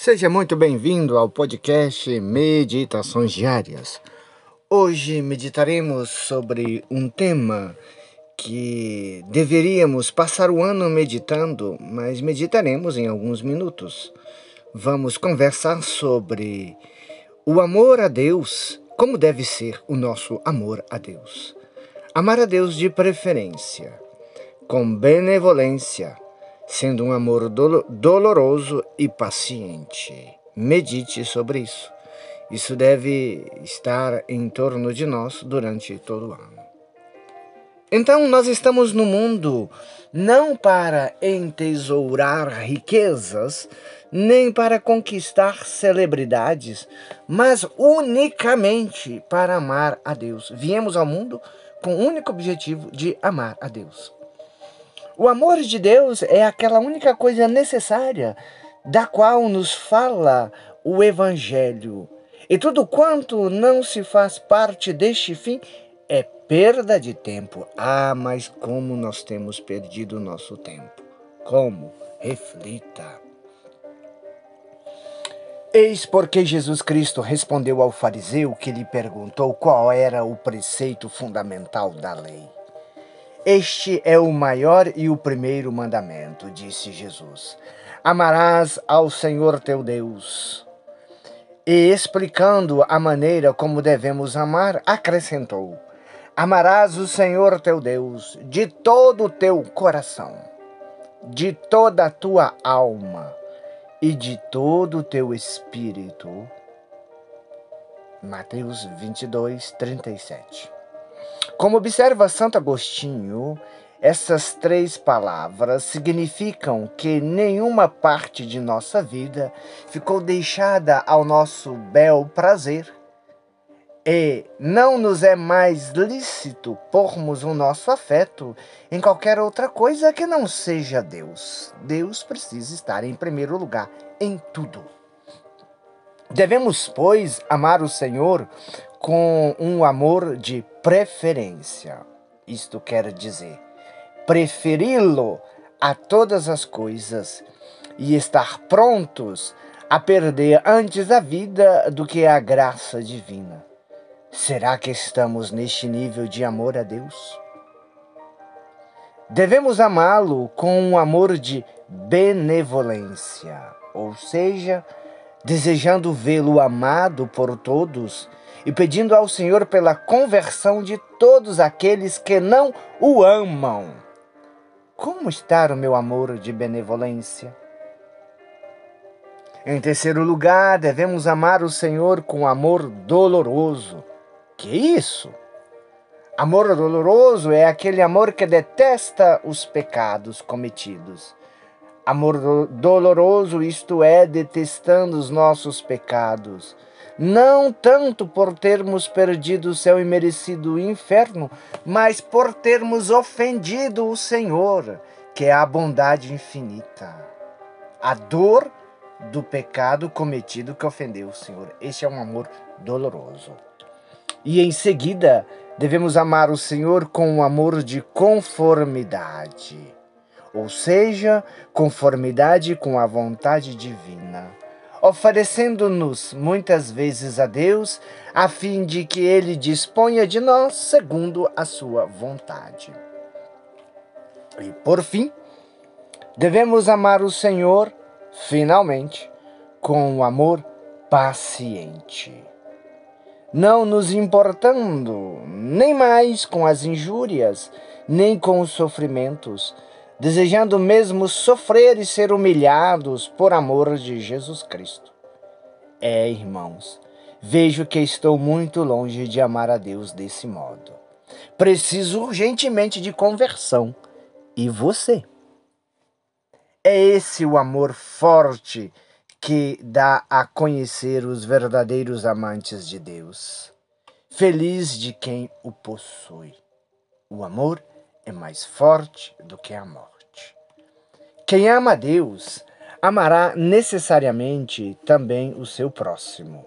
Seja muito bem-vindo ao podcast Meditações Diárias. Hoje meditaremos sobre um tema que deveríamos passar o ano meditando, mas meditaremos em alguns minutos. Vamos conversar sobre o amor a Deus, como deve ser o nosso amor a Deus. Amar a Deus de preferência, com benevolência sendo um amor doloroso e paciente. Medite sobre isso. Isso deve estar em torno de nós durante todo o ano. Então, nós estamos no mundo não para entesourar riquezas, nem para conquistar celebridades, mas unicamente para amar a Deus. Viemos ao mundo com o único objetivo de amar a Deus. O amor de Deus é aquela única coisa necessária da qual nos fala o Evangelho. E tudo quanto não se faz parte deste fim é perda de tempo. Ah, mas como nós temos perdido o nosso tempo. Como? Reflita. Eis porque Jesus Cristo respondeu ao fariseu que lhe perguntou qual era o preceito fundamental da lei. Este é o maior e o primeiro mandamento, disse Jesus. Amarás ao Senhor teu Deus. E explicando a maneira como devemos amar, acrescentou: Amarás o Senhor teu Deus de todo o teu coração, de toda a tua alma e de todo o teu espírito. Mateus 22, 37. Como observa Santo Agostinho, essas três palavras significam que nenhuma parte de nossa vida ficou deixada ao nosso bel prazer. E não nos é mais lícito pormos o nosso afeto em qualquer outra coisa que não seja Deus. Deus precisa estar em primeiro lugar em tudo. Devemos, pois, amar o Senhor com um amor de preferência. Isto quer dizer, preferi-lo a todas as coisas e estar prontos a perder antes a vida do que a graça divina. Será que estamos neste nível de amor a Deus? Devemos amá-lo com um amor de benevolência, ou seja, desejando vê-lo amado por todos e pedindo ao Senhor pela conversão de todos aqueles que não o amam. Como está o meu amor de benevolência? Em terceiro lugar, devemos amar o Senhor com amor doloroso. Que isso? Amor doloroso é aquele amor que detesta os pecados cometidos. Amor doloroso, isto é, detestando os nossos pecados não tanto por termos perdido o céu e merecido inferno, mas por termos ofendido o Senhor, que é a bondade infinita. A dor do pecado cometido que ofendeu o Senhor. Este é um amor doloroso. E em seguida, devemos amar o Senhor com um amor de conformidade, ou seja, conformidade com a vontade divina oferecendo-nos muitas vezes a Deus, a fim de que Ele disponha de nós segundo a sua vontade. E por fim, devemos amar o Senhor, finalmente, com um amor paciente. Não nos importando nem mais com as injúrias, nem com os sofrimentos, desejando mesmo sofrer e ser humilhados por amor de Jesus Cristo. É, irmãos, vejo que estou muito longe de amar a Deus desse modo. Preciso urgentemente de conversão. E você? É esse o amor forte que dá a conhecer os verdadeiros amantes de Deus. Feliz de quem o possui. O amor é mais forte do que a morte. Quem ama Deus amará necessariamente também o seu próximo.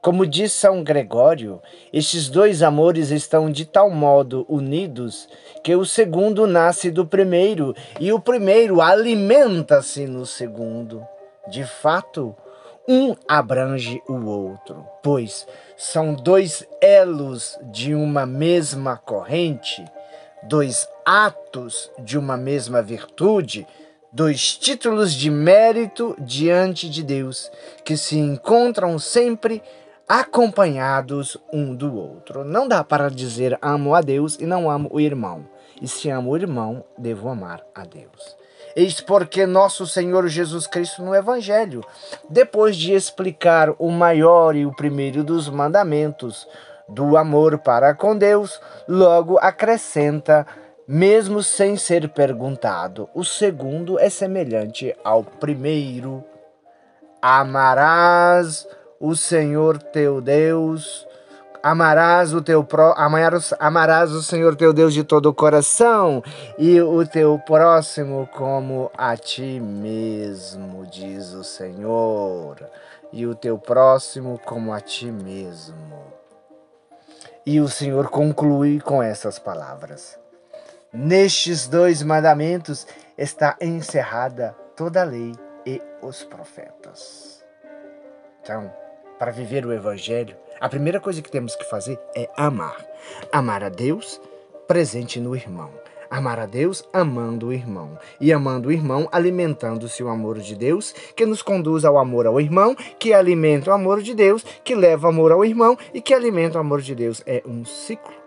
Como diz São Gregório, estes dois amores estão de tal modo unidos que o segundo nasce do primeiro e o primeiro alimenta-se no segundo. De fato, um abrange o outro, pois são dois elos de uma mesma corrente, dois atos de uma mesma virtude, dois títulos de mérito diante de Deus, que se encontram sempre acompanhados um do outro. Não dá para dizer amo a Deus e não amo o irmão. E se amo o irmão, devo amar a Deus. Eis porque nosso Senhor Jesus Cristo no Evangelho, depois de explicar o maior e o primeiro dos mandamentos do amor para com Deus, logo acrescenta, mesmo sem ser perguntado: o segundo é semelhante ao primeiro. Amarás o Senhor teu Deus Amarás o teu pró, amarás, amarás o Senhor teu Deus de todo o coração e o teu próximo como a ti mesmo, diz o Senhor. E o teu próximo como a ti mesmo. E o Senhor conclui com essas palavras: Nestes dois mandamentos está encerrada toda a lei e os profetas. Então, para viver o Evangelho, a primeira coisa que temos que fazer é amar. Amar a Deus presente no irmão. Amar a Deus amando o irmão. E amando o irmão, alimentando-se o amor de Deus, que nos conduz ao amor ao irmão, que alimenta o amor de Deus, que leva o amor ao irmão e que alimenta o amor de Deus. É um ciclo.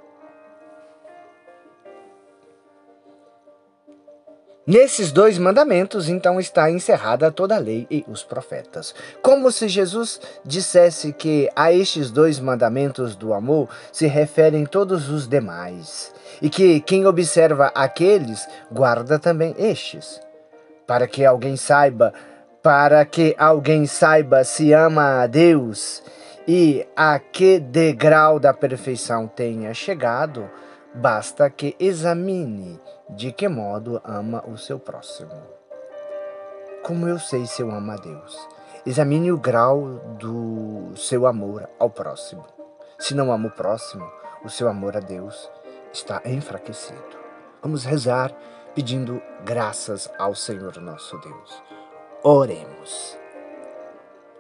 Nesses dois mandamentos, então, está encerrada toda a lei e os profetas. Como se Jesus dissesse que a estes dois mandamentos do amor se referem todos os demais, e que quem observa aqueles guarda também estes. Para que alguém saiba, para que alguém saiba se ama a Deus e a que degrau da perfeição tenha chegado, basta que examine de que modo ama o seu próximo. Como eu sei se eu amo a Deus? Examine o grau do seu amor ao próximo. Se não ama o próximo, o seu amor a Deus está enfraquecido. Vamos rezar pedindo graças ao Senhor nosso Deus. Oremos.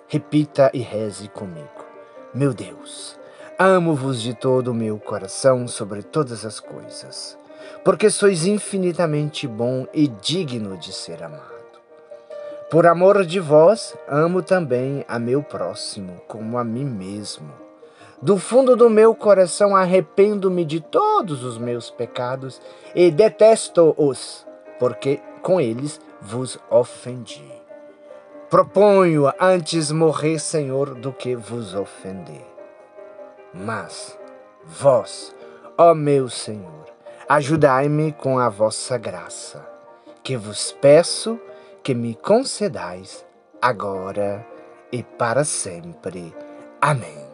Repita e reze comigo. Meu Deus, amo-vos de todo o meu coração sobre todas as coisas porque sois infinitamente bom e digno de ser amado. Por amor de vós, amo também a meu próximo como a mim mesmo. Do fundo do meu coração arrependo-me de todos os meus pecados e detesto-os, porque com eles vos ofendi. Proponho antes morrer, Senhor, do que vos ofender. Mas vós, ó meu Senhor, Ajudai-me com a vossa graça, que vos peço que me concedais agora e para sempre. Amém.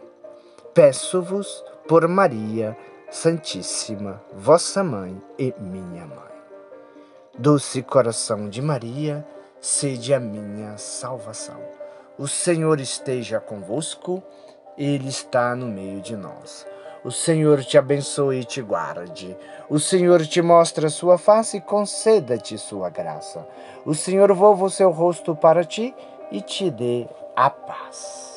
Peço-vos por Maria Santíssima, vossa mãe e minha mãe. Doce coração de Maria, sede a minha salvação. O Senhor esteja convosco, Ele está no meio de nós. O Senhor te abençoe e te guarde. O Senhor te mostre a sua face e conceda-te sua graça. O Senhor volva o seu rosto para ti e te dê a paz.